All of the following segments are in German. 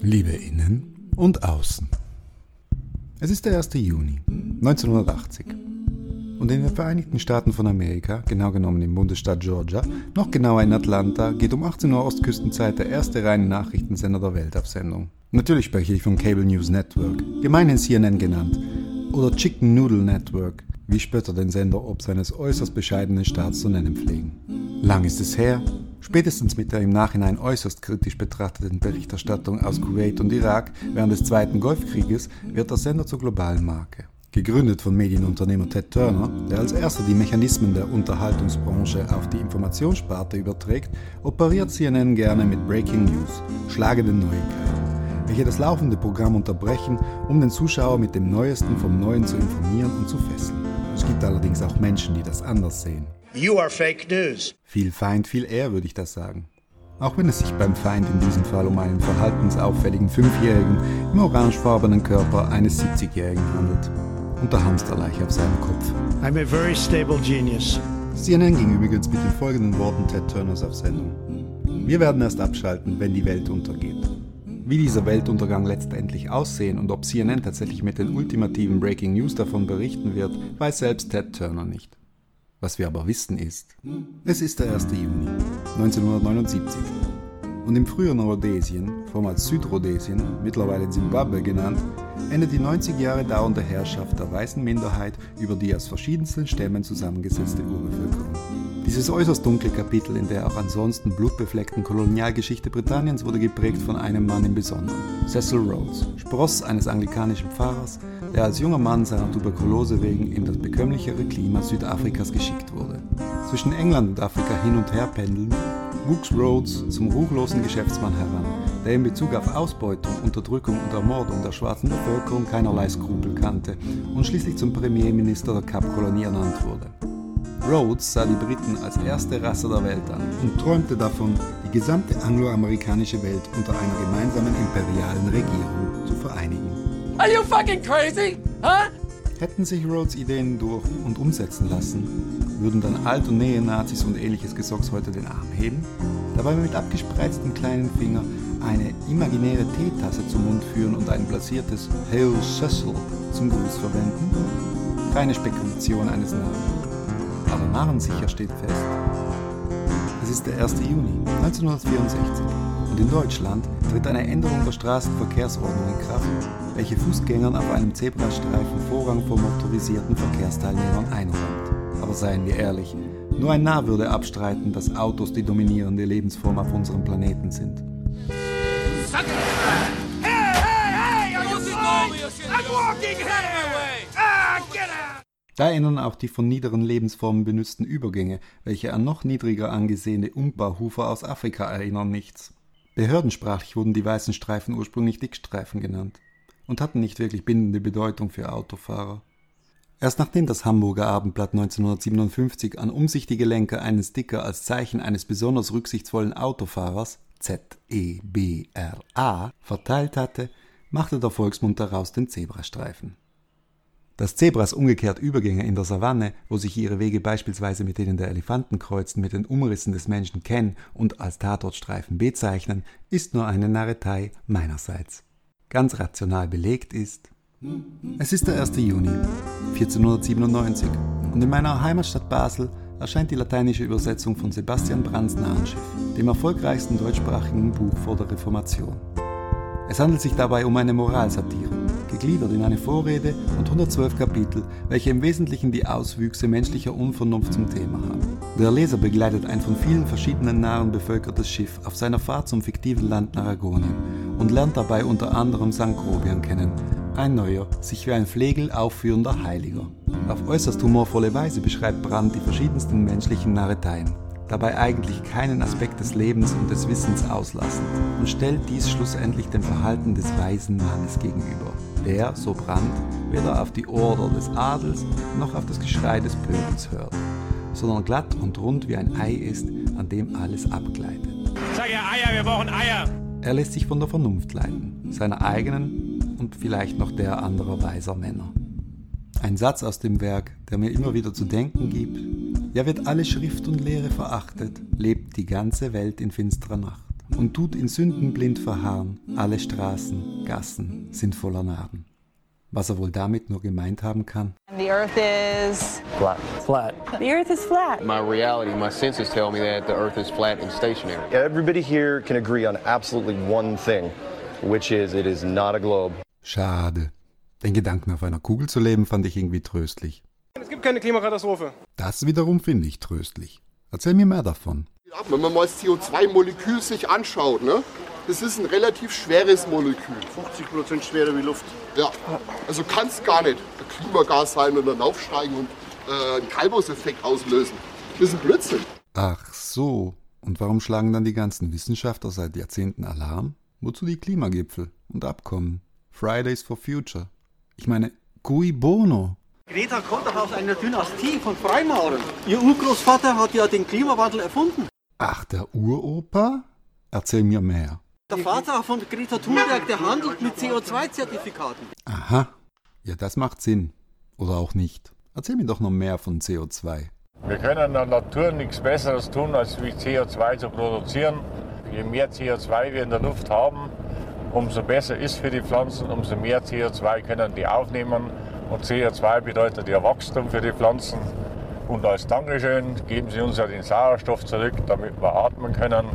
Liebe innen und außen. Es ist der 1. Juni 1980 und in den Vereinigten Staaten von Amerika, genau genommen im Bundesstaat Georgia, noch genauer in Atlanta, geht um 18 Uhr Ostküstenzeit der erste reine Nachrichtensender der Welt auf Sendung. Natürlich spreche ich vom Cable News Network, gemeinhin CNN genannt, oder Chicken Noodle Network, wie Spötter den Sender ob seines äußerst bescheidenen Staats zu nennen pflegen. Lang ist es her, spätestens mit der im Nachhinein äußerst kritisch betrachteten Berichterstattung aus Kuwait und Irak während des Zweiten Golfkrieges wird der Sender zur globalen Marke. Gegründet von Medienunternehmer Ted Turner, der als erster die Mechanismen der Unterhaltungsbranche auf die Informationssparte überträgt, operiert CNN gerne mit Breaking News, schlagenden Neuigkeiten welche das laufende Programm unterbrechen, um den Zuschauer mit dem Neuesten vom Neuen zu informieren und zu fesseln. Es gibt allerdings auch Menschen, die das anders sehen. You are fake news. Viel Feind, viel eher, würde ich das sagen. Auch wenn es sich beim Feind in diesem Fall um einen verhaltensauffälligen Fünfjährigen im orangefarbenen Körper eines 70-Jährigen handelt. Und der Hamsterleiche auf seinem Kopf. I'm a very stable genius. CNN ging übrigens mit den folgenden Worten Ted Turners auf Sendung. Wir werden erst abschalten, wenn die Welt untergeht. Wie dieser Weltuntergang letztendlich aussehen und ob CNN tatsächlich mit den ultimativen Breaking News davon berichten wird, weiß selbst Ted Turner nicht. Was wir aber wissen ist, es ist der 1. Juni 1979 und im früheren Rhodesien, vormals Südrhodesien, mittlerweile Zimbabwe genannt, endet die 90 Jahre dauernde Herrschaft der weißen Minderheit über die aus verschiedensten Stämmen zusammengesetzte Urbevölkerung. Dieses äußerst dunkle Kapitel in der auch ansonsten blutbefleckten Kolonialgeschichte Britanniens wurde geprägt von einem Mann im Besonderen, Cecil Rhodes, Spross eines anglikanischen Pfarrers, der als junger Mann seiner Tuberkulose wegen in das bekömmlichere Klima Südafrikas geschickt wurde. Zwischen England und Afrika hin und her pendelnd, wuchs Rhodes zum ruchlosen Geschäftsmann heran, der in Bezug auf Ausbeutung, Unterdrückung und Ermordung der schwarzen Bevölkerung keinerlei Skrupel kannte und schließlich zum Premierminister der Kapkolonie ernannt wurde. Rhodes sah die Briten als erste Rasse der Welt an und träumte davon, die gesamte angloamerikanische Welt unter einer gemeinsamen imperialen Regierung zu vereinigen. Are you fucking crazy? Huh? Hätten sich Rhodes Ideen durch und umsetzen lassen, würden dann Alt- und Nähe-Nazis und ähnliches Gesocks heute den Arm heben, dabei mit abgespreiztem kleinen Finger eine imaginäre Teetasse zum Mund führen und ein platziertes Hail Cecil zum Gruß verwenden? Keine Spekulation eines Narren. Aber narrensicher steht fest, es ist der 1. Juni 1964 und in Deutschland tritt eine Änderung der Straßenverkehrsordnung in Kraft, welche Fußgängern auf einem Zebrastreifen Vorrang vor motorisierten Verkehrsteilnehmern einräumt. Aber seien wir ehrlich, nur ein Narr würde abstreiten, dass Autos die dominierende Lebensform auf unserem Planeten sind. Da erinnern auch die von niederen Lebensformen benützten Übergänge, welche an noch niedriger angesehene Umbauhufer aus Afrika erinnern, nichts. Behördensprachlich wurden die weißen Streifen ursprünglich Dickstreifen genannt und hatten nicht wirklich bindende Bedeutung für Autofahrer. Erst nachdem das Hamburger Abendblatt 1957 an umsichtige Lenker einen Sticker als Zeichen eines besonders rücksichtsvollen Autofahrers Z-E-B-R-A verteilt hatte, machte der Volksmund daraus den Zebrastreifen. Dass Zebras umgekehrt Übergänge in der Savanne, wo sich ihre Wege beispielsweise mit denen der Elefanten kreuzen, mit den Umrissen des Menschen kennen und als Tatortstreifen bezeichnen, ist nur eine Narretei meinerseits. Ganz rational belegt ist, es ist der 1. Juni 1497 und in meiner Heimatstadt Basel erscheint die lateinische Übersetzung von Sebastian Brands Narrenschiff, dem erfolgreichsten deutschsprachigen Buch vor der Reformation. Es handelt sich dabei um eine Moralsatire, gegliedert in eine Vorrede und 112 Kapitel, welche im Wesentlichen die Auswüchse menschlicher Unvernunft zum Thema haben. Der Leser begleitet ein von vielen verschiedenen Narren bevölkertes Schiff auf seiner Fahrt zum fiktiven Land Naragonien und lernt dabei unter anderem St. Grobian kennen, ein neuer, sich wie ein Flegel aufführender Heiliger. Auf äußerst humorvolle Weise beschreibt Brandt die verschiedensten menschlichen Narreteien dabei eigentlich keinen Aspekt des Lebens und des Wissens auslassend und stellt dies schlussendlich dem Verhalten des weisen Mannes gegenüber, der, so Brandt, weder auf die Order des Adels noch auf das Geschrei des Pöbels hört, sondern glatt und rund wie ein Ei ist, an dem alles abgleitet. Sag ja Eier, wir brauchen Eier! Er lässt sich von der Vernunft leiten, seiner eigenen und vielleicht noch der anderer weiser Männer. Ein Satz aus dem Werk, der mir immer wieder zu denken gibt, ja wird alle Schrift und Lehre verachtet, lebt die ganze Welt in finsterer Nacht. Und tut in Sünden blind verharren. Alle Straßen, Gassen sind voller Narben. Was er wohl damit nur gemeint haben kann? The earth is Flat. Flat. the earth is flat. My reality, my senses tell me that the earth is flat and stationary. Everybody here can agree on absolutely one thing, which is it is not a globe. Schade. Den Gedanken auf einer Kugel zu leben fand ich irgendwie tröstlich. Es gibt keine Klimakatastrophe. Das wiederum finde ich tröstlich. Erzähl mir mehr davon. Wenn man mal das CO2-Molekül sich anschaut, ne? das ist ein relativ schweres Molekül. 50% schwerer wie Luft. Ja, also kann es gar nicht ein Klimagas sein und dann aufsteigen und äh, einen Treibhauseffekt auslösen. Das ist ein Blödsinn. Ach so. Und warum schlagen dann die ganzen Wissenschaftler seit Jahrzehnten Alarm? Wozu die Klimagipfel und Abkommen? Fridays for Future. Ich meine, cui bono? Greta kommt doch aus einer Dynastie von Freimaurern. Ihr Urgroßvater hat ja den Klimawandel erfunden. Ach, der Uropa? Erzähl mir mehr. Der Vater von Greta Thunberg, der handelt mit CO2-Zertifikaten. Aha. Ja, das macht Sinn. Oder auch nicht. Erzähl mir doch noch mehr von CO2. Wir können der Natur nichts Besseres tun, als wie CO2 zu produzieren. Je mehr CO2 wir in der Luft haben, umso besser ist für die Pflanzen, umso mehr CO2 können die aufnehmen. Und CO2 bedeutet ja Wachstum für die Pflanzen. Und als Dankeschön geben sie uns ja den Sauerstoff zurück, damit wir atmen können.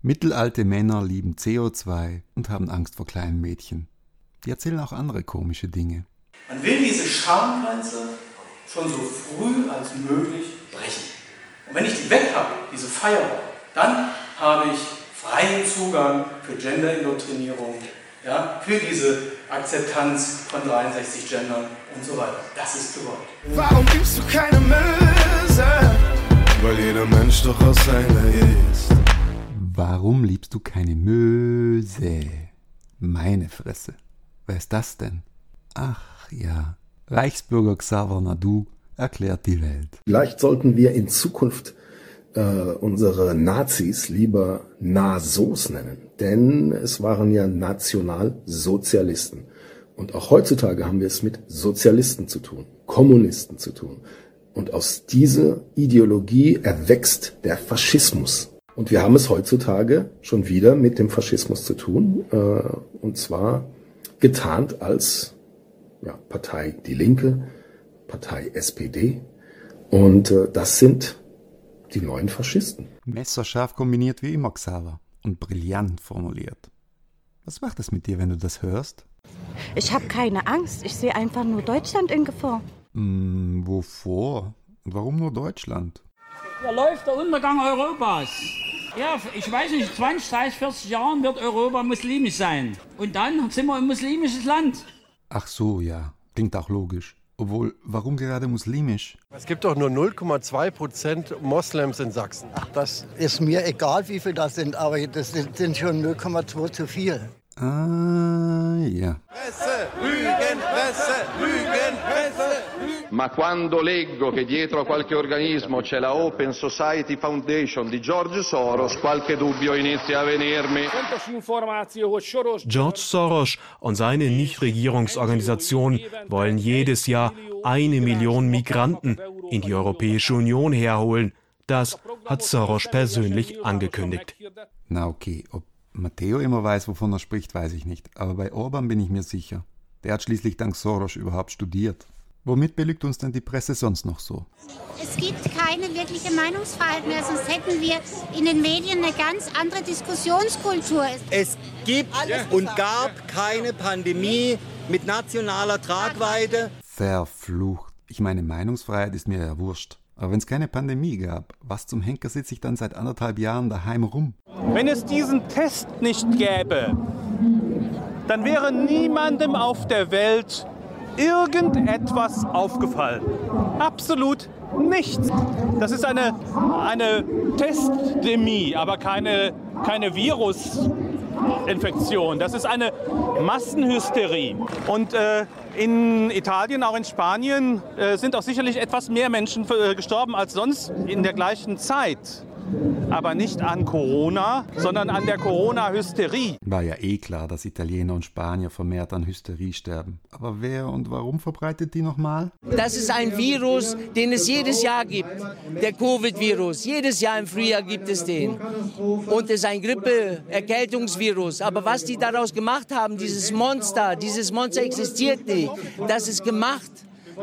Mittelalte Männer lieben CO2 und haben Angst vor kleinen Mädchen. Die erzählen auch andere komische Dinge. Man will diese Schamgrenze schon so früh als möglich brechen. Und wenn ich die weg habe, diese Firewall, dann habe ich freien Zugang für Genderindoktrinierung, ja, für diese Akzeptanz von 63 Gendern und so weiter. Das ist gewollt. Warum gibst du keine Möse? Weil jeder Mensch doch aus seiner ist. Warum liebst du keine Möse? Meine Fresse. Wer ist das denn? Ach ja, Reichsbürger Xaver Nadu erklärt die Welt. Vielleicht sollten wir in Zukunft äh, unsere Nazis lieber Nasos nennen, denn es waren ja Nationalsozialisten. Und auch heutzutage haben wir es mit Sozialisten zu tun, Kommunisten zu tun. Und aus dieser Ideologie erwächst der Faschismus. Und wir haben es heutzutage schon wieder mit dem Faschismus zu tun, äh, und zwar getarnt als ja, Partei Die Linke, Partei SPD. Und äh, das sind die neuen Faschisten. Messerscharf kombiniert wie immer Xaver und brillant formuliert. Was macht es mit dir, wenn du das hörst? Ich habe keine Angst. Ich sehe einfach nur Deutschland in Gefahr. Hm, wovor? Und warum nur Deutschland? Da läuft der Untergang Europas. Ja, ich weiß nicht, 20, 30, 40 Jahren wird Europa muslimisch sein. Und dann sind wir ein muslimisches Land. Ach so, ja. Klingt auch logisch. Obwohl, warum gerade muslimisch? Es gibt doch nur 0,2 Prozent Moslems in Sachsen. Ach, das ist mir egal, wie viel das sind, aber das sind, sind schon 0,2 zu viel. Ah, ja. Presse, Lügenpresse, Lügenpresse. Ma quando leggo che dietro a qualche organismo c'è la Open Society Foundation di George Soros, qualche dubbio inizia a venirmi. George Soros und seine Nichtregierungsorganisationen wollen jedes Jahr eine Million Migranten in die Europäische Union herholen. Das hat Soros persönlich angekündigt. Na okay, ob Matteo immer weiß, wovon er spricht, weiß ich nicht. Aber bei Orban bin ich mir sicher. Der hat schließlich dank Soros überhaupt studiert. Womit belügt uns denn die Presse sonst noch so? Es gibt keine wirkliche Meinungsfreiheit mehr, sonst hätten wir in den Medien eine ganz andere Diskussionskultur. Es gibt und gab keine Pandemie mit nationaler Tragweite. Verflucht. Ich meine, Meinungsfreiheit ist mir ja wurscht. Aber wenn es keine Pandemie gab, was zum Henker sitze ich dann seit anderthalb Jahren daheim rum? Wenn es diesen Test nicht gäbe, dann wäre niemandem auf der Welt irgendetwas aufgefallen. Absolut nichts. Das ist eine, eine Testdemie, aber keine, keine Virusinfektion. Das ist eine Massenhysterie. Und äh, in Italien, auch in Spanien, äh, sind auch sicherlich etwas mehr Menschen äh, gestorben als sonst in der gleichen Zeit. Aber nicht an Corona, sondern an der Corona-Hysterie. War ja eh klar, dass Italiener und Spanier vermehrt an Hysterie sterben. Aber wer und warum verbreitet die nochmal? Das ist ein Virus, den es jedes Jahr gibt. Der Covid-Virus. Jedes Jahr im Frühjahr gibt es den. Und es ist ein Grippe-Erkältungsvirus. Aber was die daraus gemacht haben, dieses Monster, dieses Monster existiert nicht. Das ist gemacht.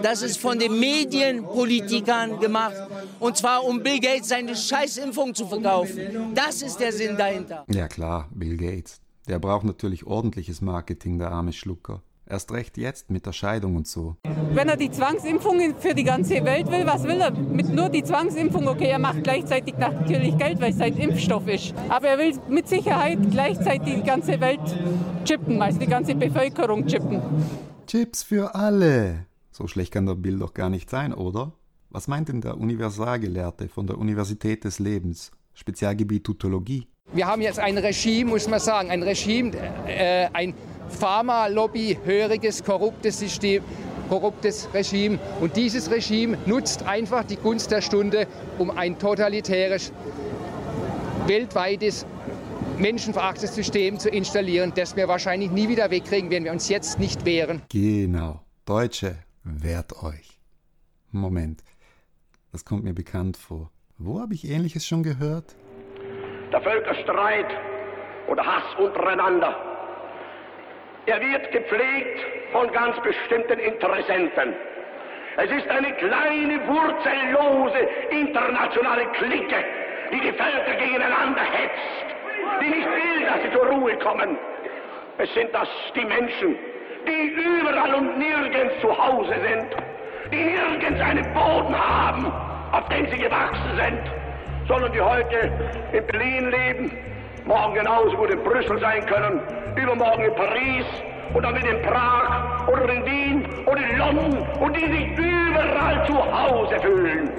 Das ist von den Medienpolitikern gemacht. Und zwar, um Bill Gates seine Scheißimpfung zu verkaufen. Das ist der Sinn dahinter. Ja klar, Bill Gates. Der braucht natürlich ordentliches Marketing, der arme Schlucker. Erst recht jetzt mit der Scheidung und so. Wenn er die Zwangsimpfungen für die ganze Welt will, was will er? Mit nur die Zwangsimpfung, okay, er macht gleichzeitig natürlich Geld, weil es ein Impfstoff ist. Aber er will mit Sicherheit gleichzeitig die ganze Welt chippen, also die ganze Bevölkerung chippen. Chips für alle. So schlecht kann der Bill doch gar nicht sein, oder? Was meint denn der Universalgelehrte von der Universität des Lebens, Spezialgebiet Tutologie? Wir haben jetzt ein Regime, muss man sagen, ein Regime, äh, ein Pharma-Lobby, höriges, korruptes System, korruptes Regime. Und dieses Regime nutzt einfach die Gunst der Stunde, um ein totalitäres, weltweites, menschenverachtendes System zu installieren, das wir wahrscheinlich nie wieder wegkriegen, wenn wir uns jetzt nicht wehren. Genau. Deutsche, wehrt euch. Moment, das kommt mir bekannt vor. Wo habe ich Ähnliches schon gehört? Der Völkerstreit oder Hass untereinander, er wird gepflegt von ganz bestimmten Interessenten. Es ist eine kleine, wurzellose internationale Clique, die die Völker gegeneinander hetzt, die nicht will, dass sie zur Ruhe kommen. Es sind das die Menschen, die überall und nirgends zu Hause sind, die nirgends einen Boden haben, auf den sie gewachsen sind, sondern die heute in Berlin leben, morgen genauso gut in Brüssel sein können, übermorgen in Paris und dann in Prag oder in Wien oder in London und die sich überall zu Hause fühlen.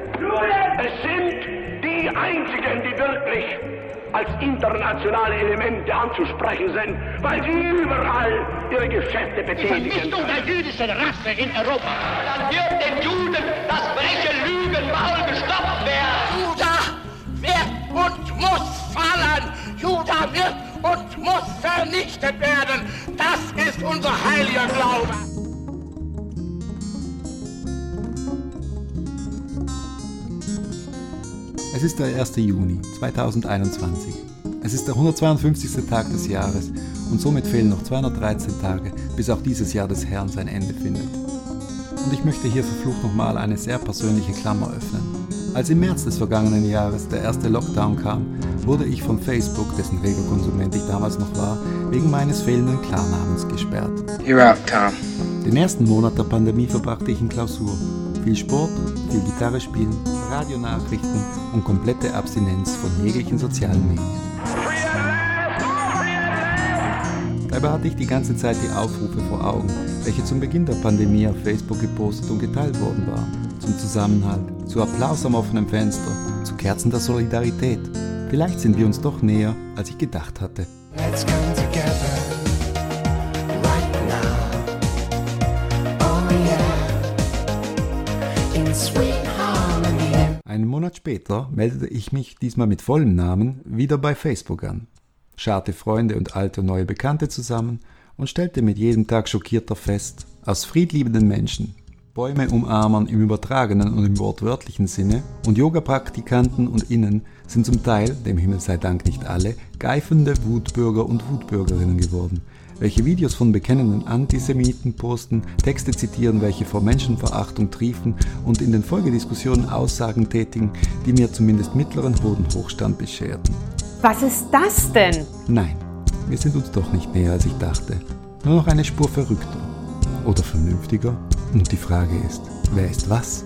Es sind die einzigen, die wirklich als internationale Elemente anzusprechen sind, weil sie überall ihre Geschäfte betätigen. Die Vernichtung der jüdischen Rasse in Europa. Dann wird den Juden das freche Lügenmaul gestoppt werden. Juda wird und muss fallen. Juda wird und muss vernichtet werden. Das ist unser heiliger Glaube. Es ist der 1. Juni 2021. Es ist der 152. Tag des Jahres und somit fehlen noch 213 Tage, bis auch dieses Jahr des Herrn sein Ende findet. Und ich möchte hier verflucht nochmal eine sehr persönliche Klammer öffnen. Als im März des vergangenen Jahres der erste Lockdown kam, wurde ich von Facebook, dessen Regelkonsument ich damals noch war, wegen meines fehlenden Klarnamens gesperrt. You're out, Tom. Den ersten Monat der Pandemie verbrachte ich in Klausur. Viel Sport, viel Gitarre spielen, Radionachrichten und komplette Abstinenz von jeglichen sozialen Medien. Dabei hatte ich die ganze Zeit die Aufrufe vor Augen, welche zum Beginn der Pandemie auf Facebook gepostet und geteilt worden waren. Zum Zusammenhalt, zu Applaus am offenen Fenster, zu Kerzen der Solidarität. Vielleicht sind wir uns doch näher, als ich gedacht hatte. Let's come Einen Monat später meldete ich mich diesmal mit vollem Namen wieder bei Facebook an, scharte Freunde und alte und neue Bekannte zusammen und stellte mit jedem Tag schockierter fest, aus friedliebenden Menschen, Bäume umarmern im übertragenen und im wortwörtlichen Sinne und Yoga-Praktikanten und Innen sind zum Teil, dem Himmel sei Dank nicht alle, geifende Wutbürger und Wutbürgerinnen geworden, welche Videos von bekennenden Antisemiten posten, Texte zitieren, welche vor Menschenverachtung triefen und in den Folgediskussionen Aussagen tätigen, die mir zumindest mittleren Hodenhochstand bescherten. Was ist das denn? Nein, wir sind uns doch nicht näher, als ich dachte. Nur noch eine Spur verrückter. Oder vernünftiger. Und die Frage ist, wer ist was?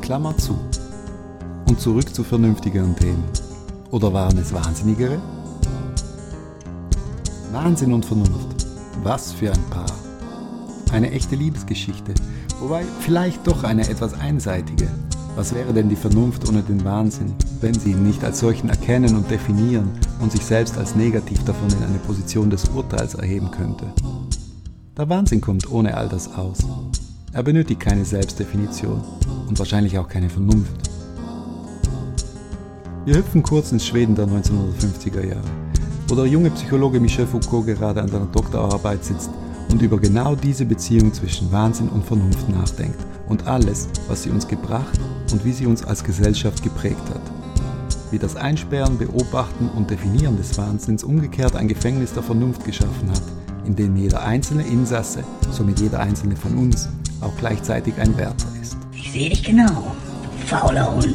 Klammer zu. Und zurück zu vernünftigeren Themen. Oder waren es Wahnsinnigere? Wahnsinn und Vernunft. Was für ein Paar. Eine echte Liebesgeschichte. Wobei vielleicht doch eine etwas einseitige. Was wäre denn die Vernunft ohne den Wahnsinn, wenn sie ihn nicht als solchen erkennen und definieren und sich selbst als negativ davon in eine Position des Urteils erheben könnte? Der Wahnsinn kommt ohne all das aus. Er benötigt keine Selbstdefinition und wahrscheinlich auch keine Vernunft. Wir hüpfen kurz ins Schweden der 1950er Jahre, wo der junge Psychologe Michel Foucault gerade an seiner Doktorarbeit sitzt und über genau diese Beziehung zwischen Wahnsinn und Vernunft nachdenkt und alles, was sie uns gebracht und wie sie uns als Gesellschaft geprägt hat. Wie das Einsperren, Beobachten und Definieren des Wahnsinns umgekehrt ein Gefängnis der Vernunft geschaffen hat, in dem jeder einzelne Insasse, somit jeder einzelne von uns, auch gleichzeitig ein Wärter ist. Ich sehe dich genau, fauler Hund.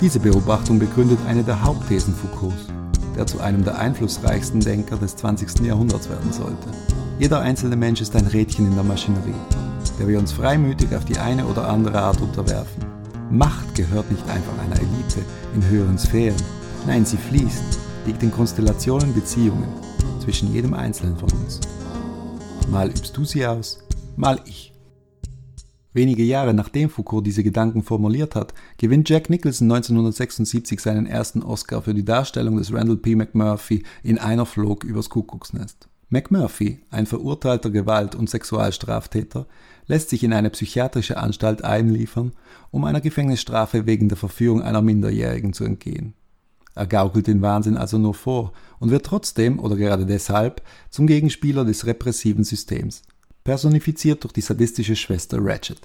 Diese Beobachtung begründet eine der Hauptthesen Foucaults, der zu einem der einflussreichsten Denker des 20. Jahrhunderts werden sollte. Jeder einzelne Mensch ist ein Rädchen in der Maschinerie, der wir uns freimütig auf die eine oder andere Art unterwerfen. Macht gehört nicht einfach einer Elite in höheren Sphären. Nein, sie fließt, liegt in Konstellationen Beziehungen zwischen jedem Einzelnen von uns. Mal übst du sie aus, mal ich. Wenige Jahre nachdem Foucault diese Gedanken formuliert hat, gewinnt Jack Nicholson 1976 seinen ersten Oscar für die Darstellung des Randall P. McMurphy in Einer flog übers Kuckucksnest. McMurphy, ein verurteilter Gewalt- und Sexualstraftäter, lässt sich in eine psychiatrische Anstalt einliefern, um einer Gefängnisstrafe wegen der Verführung einer Minderjährigen zu entgehen. Er gaukelt den Wahnsinn also nur vor und wird trotzdem oder gerade deshalb zum Gegenspieler des repressiven Systems, personifiziert durch die sadistische Schwester Ratchet.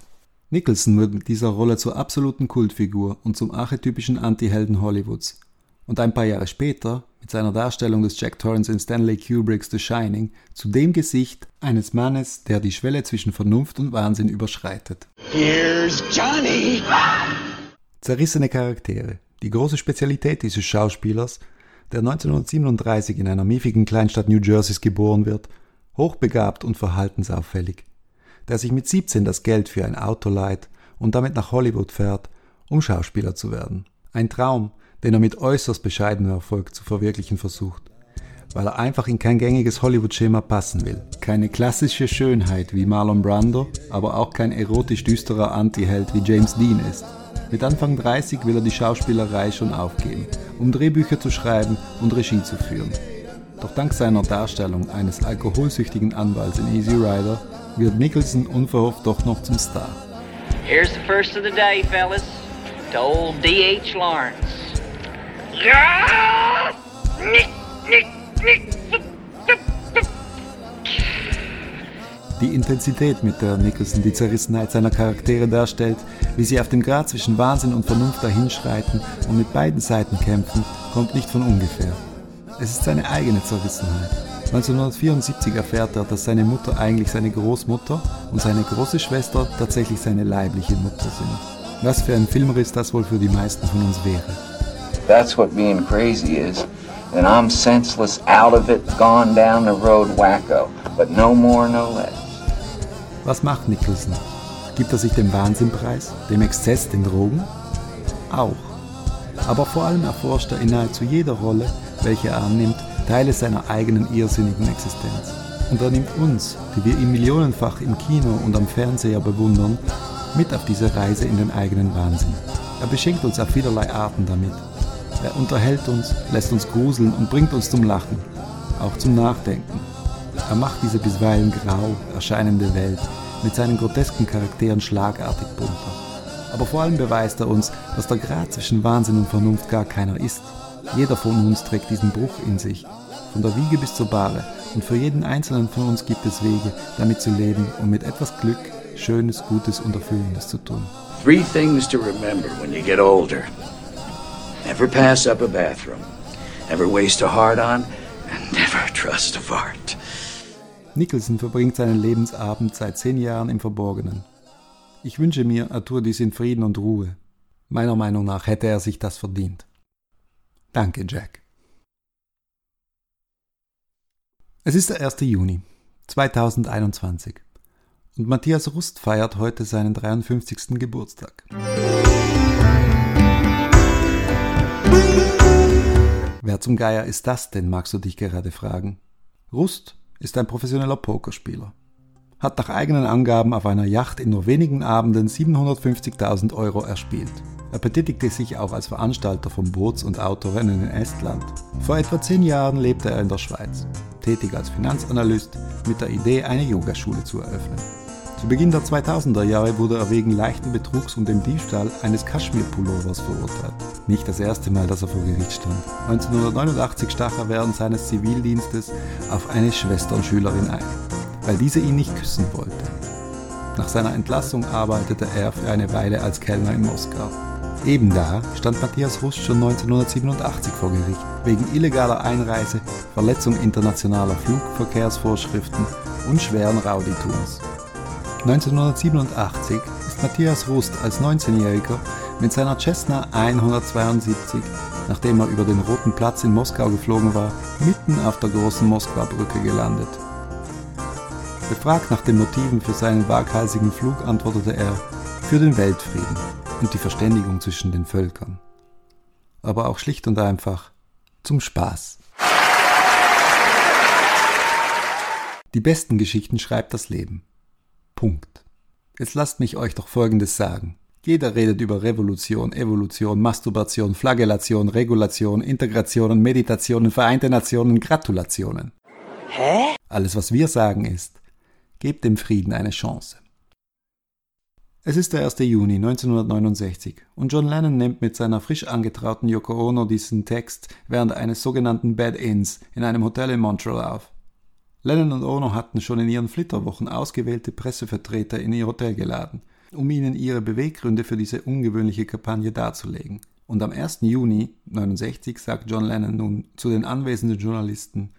Nicholson wird mit dieser Rolle zur absoluten Kultfigur und zum archetypischen Anti-Helden Hollywoods. Und ein paar Jahre später, mit seiner Darstellung des Jack Torrance in Stanley Kubricks The Shining, zu dem Gesicht eines Mannes, der die Schwelle zwischen Vernunft und Wahnsinn überschreitet. Here's Johnny! Zerrissene Charaktere, die große Spezialität dieses Schauspielers, der 1937 in einer miefigen Kleinstadt New Jerseys geboren wird, hochbegabt und verhaltensauffällig, der sich mit 17 das Geld für ein Auto leiht und damit nach Hollywood fährt, um Schauspieler zu werden. Ein Traum, den er mit äußerst bescheidenem Erfolg zu verwirklichen versucht, weil er einfach in kein gängiges Hollywood-Schema passen will. Keine klassische Schönheit wie Marlon Brando, aber auch kein erotisch düsterer Anti-Held wie James Dean ist. Mit Anfang 30 will er die Schauspielerei schon aufgeben, um Drehbücher zu schreiben und Regie zu führen. Doch dank seiner Darstellung eines alkoholsüchtigen Anwalts in Easy Rider wird Nicholson unverhofft doch noch zum Star. Here's the first of the day, fellas. To old D.H. Lawrence. Die Intensität, mit der Nicholson die Zerrissenheit seiner Charaktere darstellt, wie sie auf dem Grad zwischen Wahnsinn und Vernunft dahinschreiten und mit beiden Seiten kämpfen, kommt nicht von ungefähr. Es ist seine eigene Zerrissenheit. 1974 erfährt er, dass seine Mutter eigentlich seine Großmutter und seine große Schwester tatsächlich seine leibliche Mutter sind. Was für ein Filmriss das wohl für die meisten von uns wäre. That's what being crazy is. And I'm senseless, out of it, gone down the road wacko. But no more, no less. Was macht Nicholson? Gibt er sich dem Wahnsinn preis, dem Exzess, den Drogen? Auch. Aber vor allem erforscht er in nahezu jeder Rolle, welche er annimmt, Teile seiner eigenen irrsinnigen Existenz. Und er nimmt uns, die wir ihn millionenfach im Kino und am Fernseher bewundern, mit auf diese Reise in den eigenen Wahnsinn. Er beschenkt uns auf vielerlei Arten damit. Er unterhält uns, lässt uns gruseln und bringt uns zum Lachen, auch zum Nachdenken. Er macht diese bisweilen grau erscheinende Welt mit seinen grotesken Charakteren schlagartig bunter. Aber vor allem beweist er uns, dass der Grad zwischen Wahnsinn und Vernunft gar keiner ist. Jeder von uns trägt diesen Bruch in sich, von der Wiege bis zur Bahre, und für jeden einzelnen von uns gibt es Wege, damit zu leben und mit etwas Glück Schönes, Gutes und Erfüllendes zu tun. Three things to remember when you get older. Never pass up a bathroom. Never waste a heart on. And never trust a fart. Nicholson verbringt seinen Lebensabend seit zehn Jahren im Verborgenen. Ich wünsche mir, er tue dies in Frieden und Ruhe. Meiner Meinung nach hätte er sich das verdient. Danke, Jack. Es ist der 1. Juni 2021 und Matthias Rust feiert heute seinen 53. Geburtstag. Wer zum Geier ist das denn, magst du dich gerade fragen? Rust ist ein professioneller Pokerspieler. Hat nach eigenen Angaben auf einer Yacht in nur wenigen Abenden 750.000 Euro erspielt. Er betätigte sich auch als Veranstalter von Boots- und Autorennen in Estland. Vor etwa zehn Jahren lebte er in der Schweiz, tätig als Finanzanalyst mit der Idee, eine Yogaschule zu eröffnen. Zu Beginn der 2000er Jahre wurde er wegen leichten Betrugs und dem Diebstahl eines Kaschmir-Pullovers verurteilt. Nicht das erste Mal, dass er vor Gericht stand. 1989 stach er während seines Zivildienstes auf eine Schwesternschülerin ein, weil diese ihn nicht küssen wollte. Nach seiner Entlassung arbeitete er für eine Weile als Kellner in Moskau. Eben da stand Matthias Rust schon 1987 vor Gericht, wegen illegaler Einreise, Verletzung internationaler Flugverkehrsvorschriften und schweren Rowdytums. 1987 ist Matthias Rust als 19-Jähriger mit seiner Cessna 172, nachdem er über den Roten Platz in Moskau geflogen war, mitten auf der großen Moskwa-Brücke gelandet. Befragt nach den Motiven für seinen waghalsigen Flug antwortete er, für den Weltfrieden und die Verständigung zwischen den Völkern. Aber auch schlicht und einfach zum Spaß. Die besten Geschichten schreibt das Leben. Punkt. Jetzt lasst mich euch doch Folgendes sagen. Jeder redet über Revolution, Evolution, Masturbation, Flagellation, Regulation, Integration, Meditation, Vereinte Nationen, Gratulationen. Hä? Alles, was wir sagen, ist, gebt dem Frieden eine Chance. Es ist der 1. Juni 1969 und John Lennon nimmt mit seiner frisch angetrauten Yoko Ono diesen Text während eines sogenannten Bed-Ins in einem Hotel in Montreal auf. Lennon und Ono hatten schon in ihren Flitterwochen ausgewählte Pressevertreter in ihr Hotel geladen, um ihnen ihre Beweggründe für diese ungewöhnliche Kampagne darzulegen. Und am 1. Juni 1969 sagt John Lennon nun zu den anwesenden Journalisten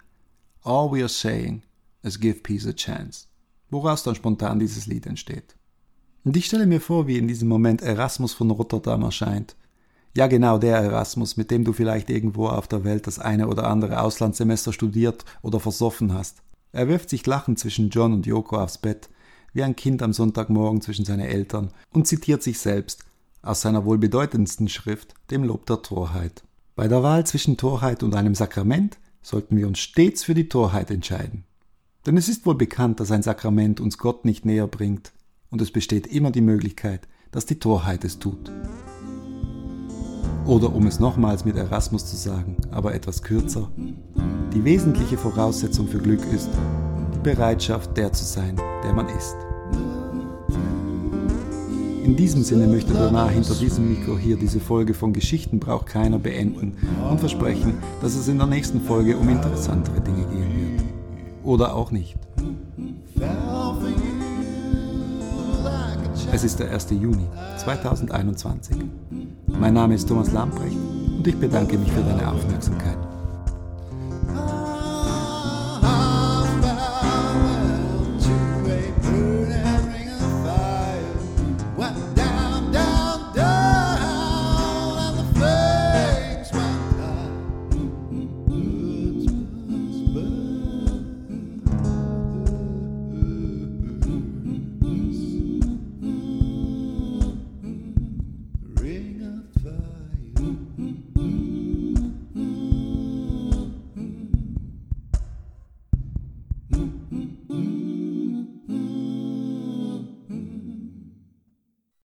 All we are saying is give peace a chance. Woraus dann spontan dieses Lied entsteht. Und ich stelle mir vor, wie in diesem Moment Erasmus von Rotterdam erscheint. Ja, genau der Erasmus, mit dem du vielleicht irgendwo auf der Welt das eine oder andere Auslandssemester studiert oder versoffen hast. Er wirft sich lachend zwischen John und Yoko aufs Bett, wie ein Kind am Sonntagmorgen zwischen seine Eltern, und zitiert sich selbst aus seiner wohl bedeutendsten Schrift, dem Lob der Torheit. Bei der Wahl zwischen Torheit und einem Sakrament sollten wir uns stets für die Torheit entscheiden. Denn es ist wohl bekannt, dass ein Sakrament uns Gott nicht näher bringt, und es besteht immer die Möglichkeit, dass die Torheit es tut. Oder um es nochmals mit Erasmus zu sagen, aber etwas kürzer, die wesentliche Voraussetzung für Glück ist die Bereitschaft, der zu sein, der man ist. In diesem Sinne möchte Bernard hinter diesem Mikro hier diese Folge von Geschichten braucht keiner beenden und versprechen, dass es in der nächsten Folge um interessantere Dinge gehen wird. Oder auch nicht. Es ist der 1. Juni 2021. Mein Name ist Thomas Lamprecht und ich bedanke mich für deine Aufmerksamkeit.